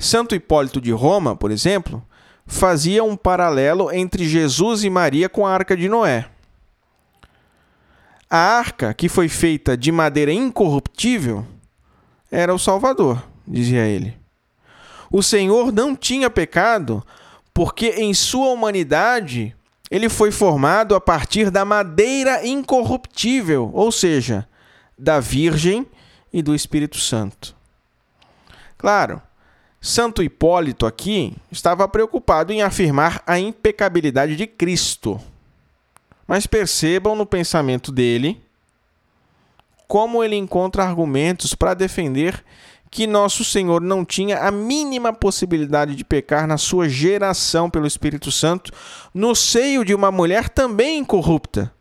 Santo Hipólito de Roma, por exemplo, fazia um paralelo entre Jesus e Maria com a arca de Noé. A arca, que foi feita de madeira incorruptível, era o Salvador, dizia ele. O Senhor não tinha pecado, porque em sua humanidade ele foi formado a partir da madeira incorruptível, ou seja, da Virgem e do Espírito Santo. Claro, Santo Hipólito aqui estava preocupado em afirmar a impecabilidade de Cristo. Mas percebam no pensamento dele como ele encontra argumentos para defender que nosso Senhor não tinha a mínima possibilidade de pecar na sua geração pelo Espírito Santo, no seio de uma mulher também incorrupta,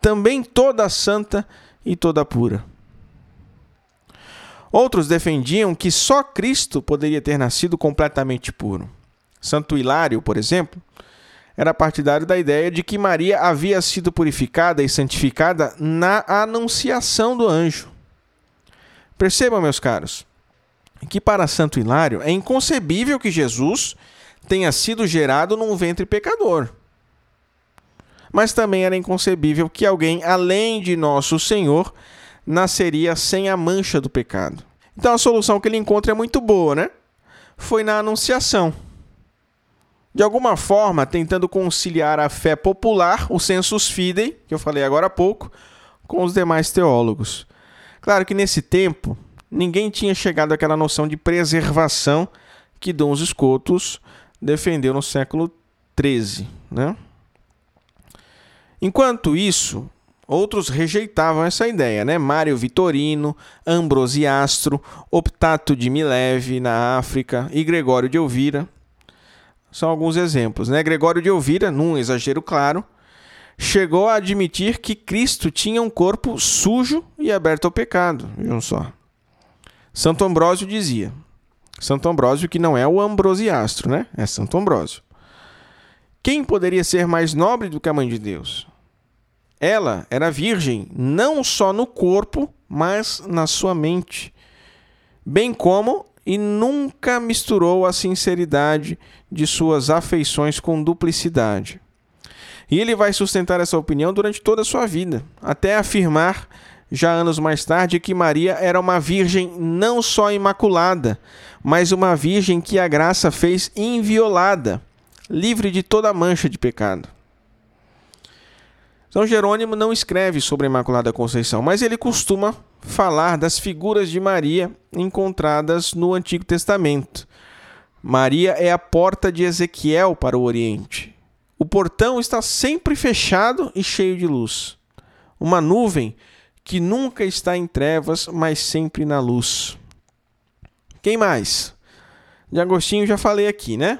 também toda santa e toda pura. Outros defendiam que só Cristo poderia ter nascido completamente puro. Santo Hilário, por exemplo, era partidário da ideia de que Maria havia sido purificada e santificada na anunciação do anjo. Percebam, meus caros, que para Santo Hilário é inconcebível que Jesus tenha sido gerado num ventre pecador. Mas também era inconcebível que alguém além de nosso Senhor nasceria sem a mancha do pecado. Então a solução que ele encontra é muito boa, né? Foi na anunciação. De alguma forma, tentando conciliar a fé popular, o sensus fidei, que eu falei agora há pouco, com os demais teólogos. Claro que nesse tempo, ninguém tinha chegado àquela noção de preservação que Dom Scotus defendeu no século XIII. Né? Enquanto isso, outros rejeitavam essa ideia, né? Mário Vitorino, Ambrosiastro, Optato de Mileve na África e Gregório de Elvira. São alguns exemplos, né? Gregório de Elvira, num exagero claro, chegou a admitir que Cristo tinha um corpo sujo e aberto ao pecado. Vejam só. Santo Ambrósio dizia: Santo Ambrósio, que não é o Ambrosiastro, né? É Santo Ambrósio. Quem poderia ser mais nobre do que a mãe de Deus? Ela era virgem não só no corpo, mas na sua mente, bem como e nunca misturou a sinceridade de suas afeições com duplicidade. E ele vai sustentar essa opinião durante toda a sua vida, até afirmar, já anos mais tarde, que Maria era uma virgem não só imaculada, mas uma virgem que a graça fez inviolada, livre de toda mancha de pecado. São Jerônimo não escreve sobre a Imaculada Conceição, mas ele costuma falar das figuras de Maria encontradas no Antigo Testamento. Maria é a porta de Ezequiel para o Oriente. O portão está sempre fechado e cheio de luz. Uma nuvem que nunca está em trevas, mas sempre na luz. Quem mais? De Agostinho já falei aqui, né?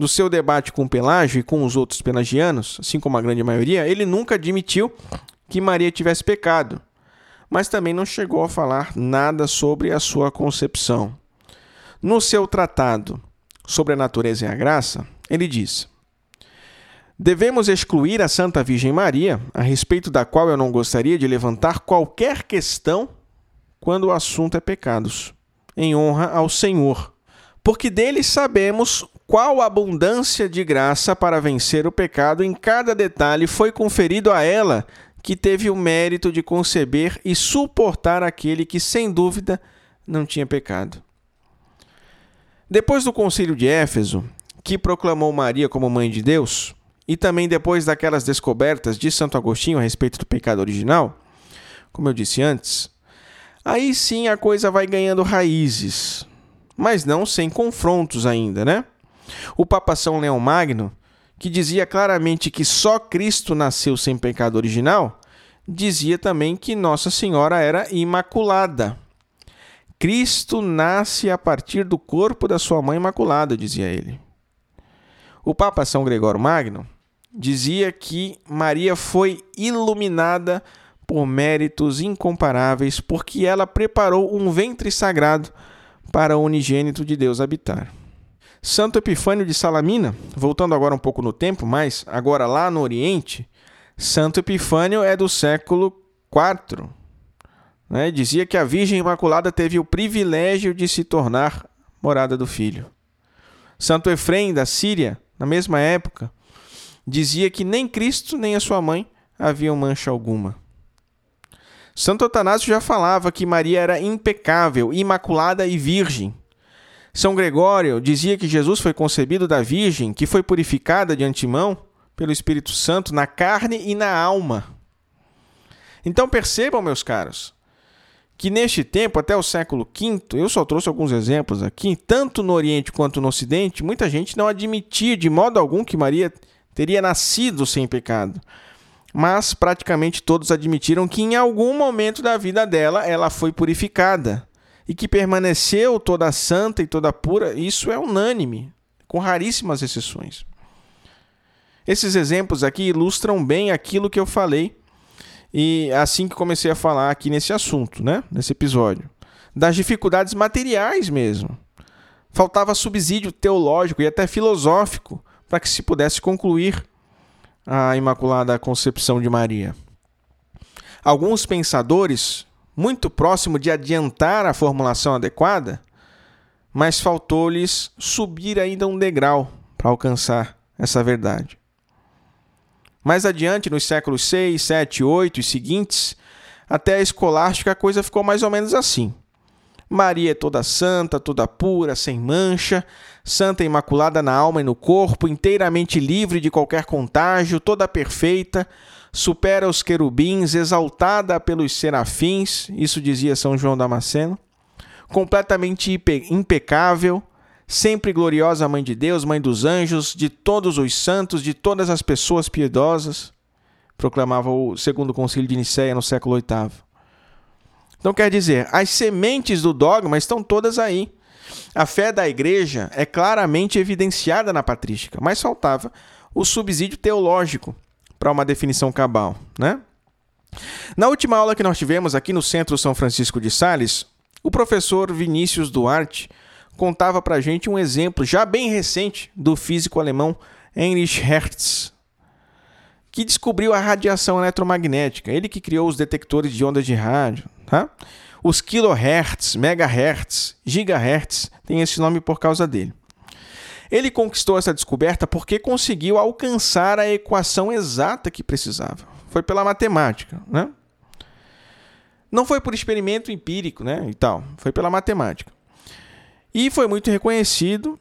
Do seu debate com Pelágio e com os outros pelagianos, assim como a grande maioria, ele nunca admitiu que Maria tivesse pecado, mas também não chegou a falar nada sobre a sua concepção. No seu tratado sobre a natureza e a graça, ele diz: Devemos excluir a Santa Virgem Maria, a respeito da qual eu não gostaria de levantar qualquer questão quando o assunto é pecados, em honra ao Senhor, porque dele sabemos qual abundância de graça para vencer o pecado em cada detalhe foi conferido a ela, que teve o mérito de conceber e suportar aquele que, sem dúvida, não tinha pecado. Depois do concílio de Éfeso, que proclamou Maria como mãe de Deus, e também depois daquelas descobertas de Santo Agostinho a respeito do pecado original, como eu disse antes, aí sim a coisa vai ganhando raízes, mas não sem confrontos ainda, né? O Papa São Leão Magno, que dizia claramente que só Cristo nasceu sem pecado original, dizia também que Nossa Senhora era imaculada. Cristo nasce a partir do corpo da sua mãe imaculada, dizia ele. O Papa São Gregório Magno dizia que Maria foi iluminada por méritos incomparáveis, porque ela preparou um ventre sagrado para o unigênito de Deus habitar. Santo Epifânio de Salamina, voltando agora um pouco no tempo, mas agora lá no Oriente, Santo Epifânio é do século IV. Né? Dizia que a Virgem Imaculada teve o privilégio de se tornar morada do Filho. Santo Efrem da Síria, na mesma época, dizia que nem Cristo nem a sua mãe haviam mancha alguma. Santo Atanásio já falava que Maria era impecável, imaculada e virgem. São Gregório dizia que Jesus foi concebido da Virgem, que foi purificada de antemão pelo Espírito Santo na carne e na alma. Então percebam, meus caros, que neste tempo, até o século V, eu só trouxe alguns exemplos aqui, tanto no Oriente quanto no Ocidente, muita gente não admitia de modo algum que Maria teria nascido sem pecado. Mas praticamente todos admitiram que em algum momento da vida dela ela foi purificada e que permaneceu toda santa e toda pura, isso é unânime, com raríssimas exceções. Esses exemplos aqui ilustram bem aquilo que eu falei e assim que comecei a falar aqui nesse assunto, né, nesse episódio, das dificuldades materiais mesmo. Faltava subsídio teológico e até filosófico para que se pudesse concluir a Imaculada Concepção de Maria. Alguns pensadores, muito próximo de adiantar a formulação adequada, mas faltou-lhes subir ainda um degrau para alcançar essa verdade. Mais adiante, nos séculos 6, 7, 8 e seguintes, até a escolástica a coisa ficou mais ou menos assim. Maria é toda santa, toda pura, sem mancha, santa imaculada na alma e no corpo, inteiramente livre de qualquer contágio, toda perfeita, supera os querubins, exaltada pelos serafins, isso dizia São João Damasceno, completamente impecável, sempre gloriosa Mãe de Deus, Mãe dos anjos, de todos os santos, de todas as pessoas piedosas, proclamava o segundo concílio de Nicéia no século VIII. Então quer dizer, as sementes do dogma estão todas aí. A fé da igreja é claramente evidenciada na patrística, mas faltava o subsídio teológico para uma definição cabal, né? Na última aula que nós tivemos aqui no Centro São Francisco de Sales, o professor Vinícius Duarte contava para a gente um exemplo já bem recente do físico alemão Heinrich Hertz, que descobriu a radiação eletromagnética. Ele que criou os detectores de ondas de rádio, tá? Os kilohertz, megahertz, gigahertz, tem esse nome por causa dele. Ele conquistou essa descoberta porque conseguiu alcançar a equação exata que precisava. Foi pela matemática, né? Não foi por experimento empírico, né, e tal. Foi pela matemática. E foi muito reconhecido.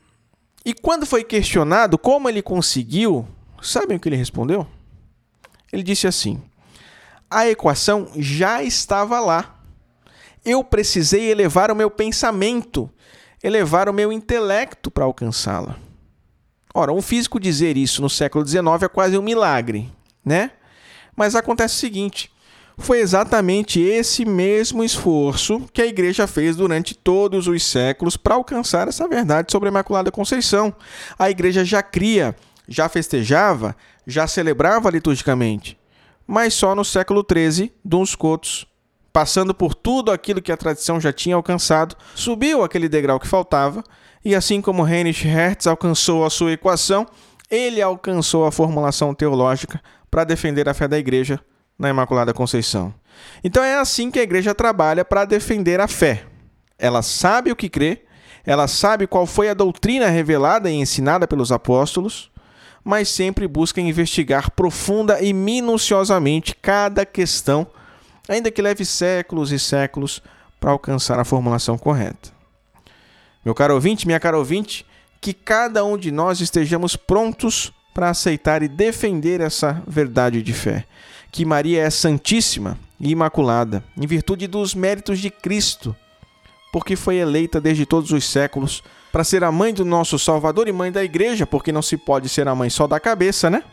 E quando foi questionado como ele conseguiu, sabem o que ele respondeu? Ele disse assim: A equação já estava lá. Eu precisei elevar o meu pensamento, elevar o meu intelecto para alcançá-la. Ora, um físico dizer isso no século XIX é quase um milagre, né? Mas acontece o seguinte: foi exatamente esse mesmo esforço que a igreja fez durante todos os séculos para alcançar essa verdade sobre a Imaculada Conceição. A igreja já cria, já festejava, já celebrava liturgicamente, mas só no século XIII, dos Cotos, passando por tudo aquilo que a tradição já tinha alcançado, subiu aquele degrau que faltava, e assim como Heinrich Hertz alcançou a sua equação, ele alcançou a formulação teológica para defender a fé da igreja na Imaculada Conceição. Então é assim que a igreja trabalha para defender a fé. Ela sabe o que crê, ela sabe qual foi a doutrina revelada e ensinada pelos apóstolos, mas sempre busca investigar profunda e minuciosamente cada questão, ainda que leve séculos e séculos para alcançar a formulação correta. Meu caro ouvinte, minha cara ouvinte, que cada um de nós estejamos prontos para aceitar e defender essa verdade de fé que Maria é santíssima e imaculada, em virtude dos méritos de Cristo, porque foi eleita desde todos os séculos para ser a mãe do nosso Salvador e mãe da igreja, porque não se pode ser a mãe só da cabeça, né?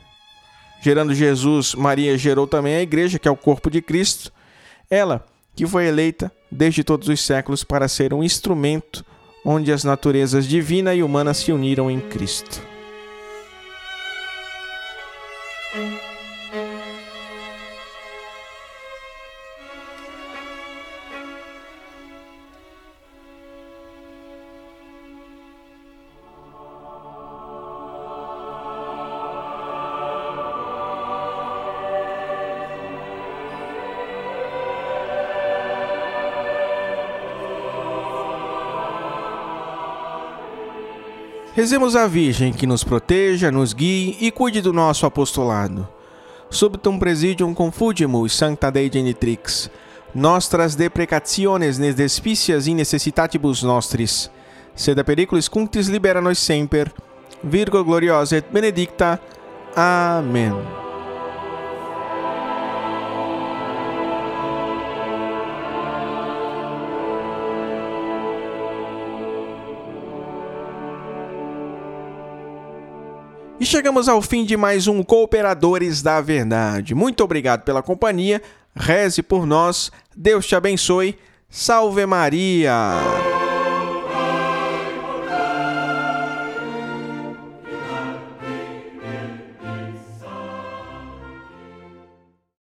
Gerando Jesus, Maria gerou também a igreja, que é o corpo de Cristo. Ela, que foi eleita desde todos os séculos para ser um instrumento onde as naturezas divina e humana se uniram em Cristo. Rezemos a Virgem que nos proteja, nos guie e cuide do nosso apostolado. Subtum presidium confugimus sancta Dei genitrix, nostras deprecationes nes despicias in necessitatibus nostris, sed a periculis cuntis libera nos semper, Virgo gloriosa et benedicta. Amém. E chegamos ao fim de mais um Cooperadores da Verdade. Muito obrigado pela companhia. Reze por nós. Deus te abençoe. Salve Maria!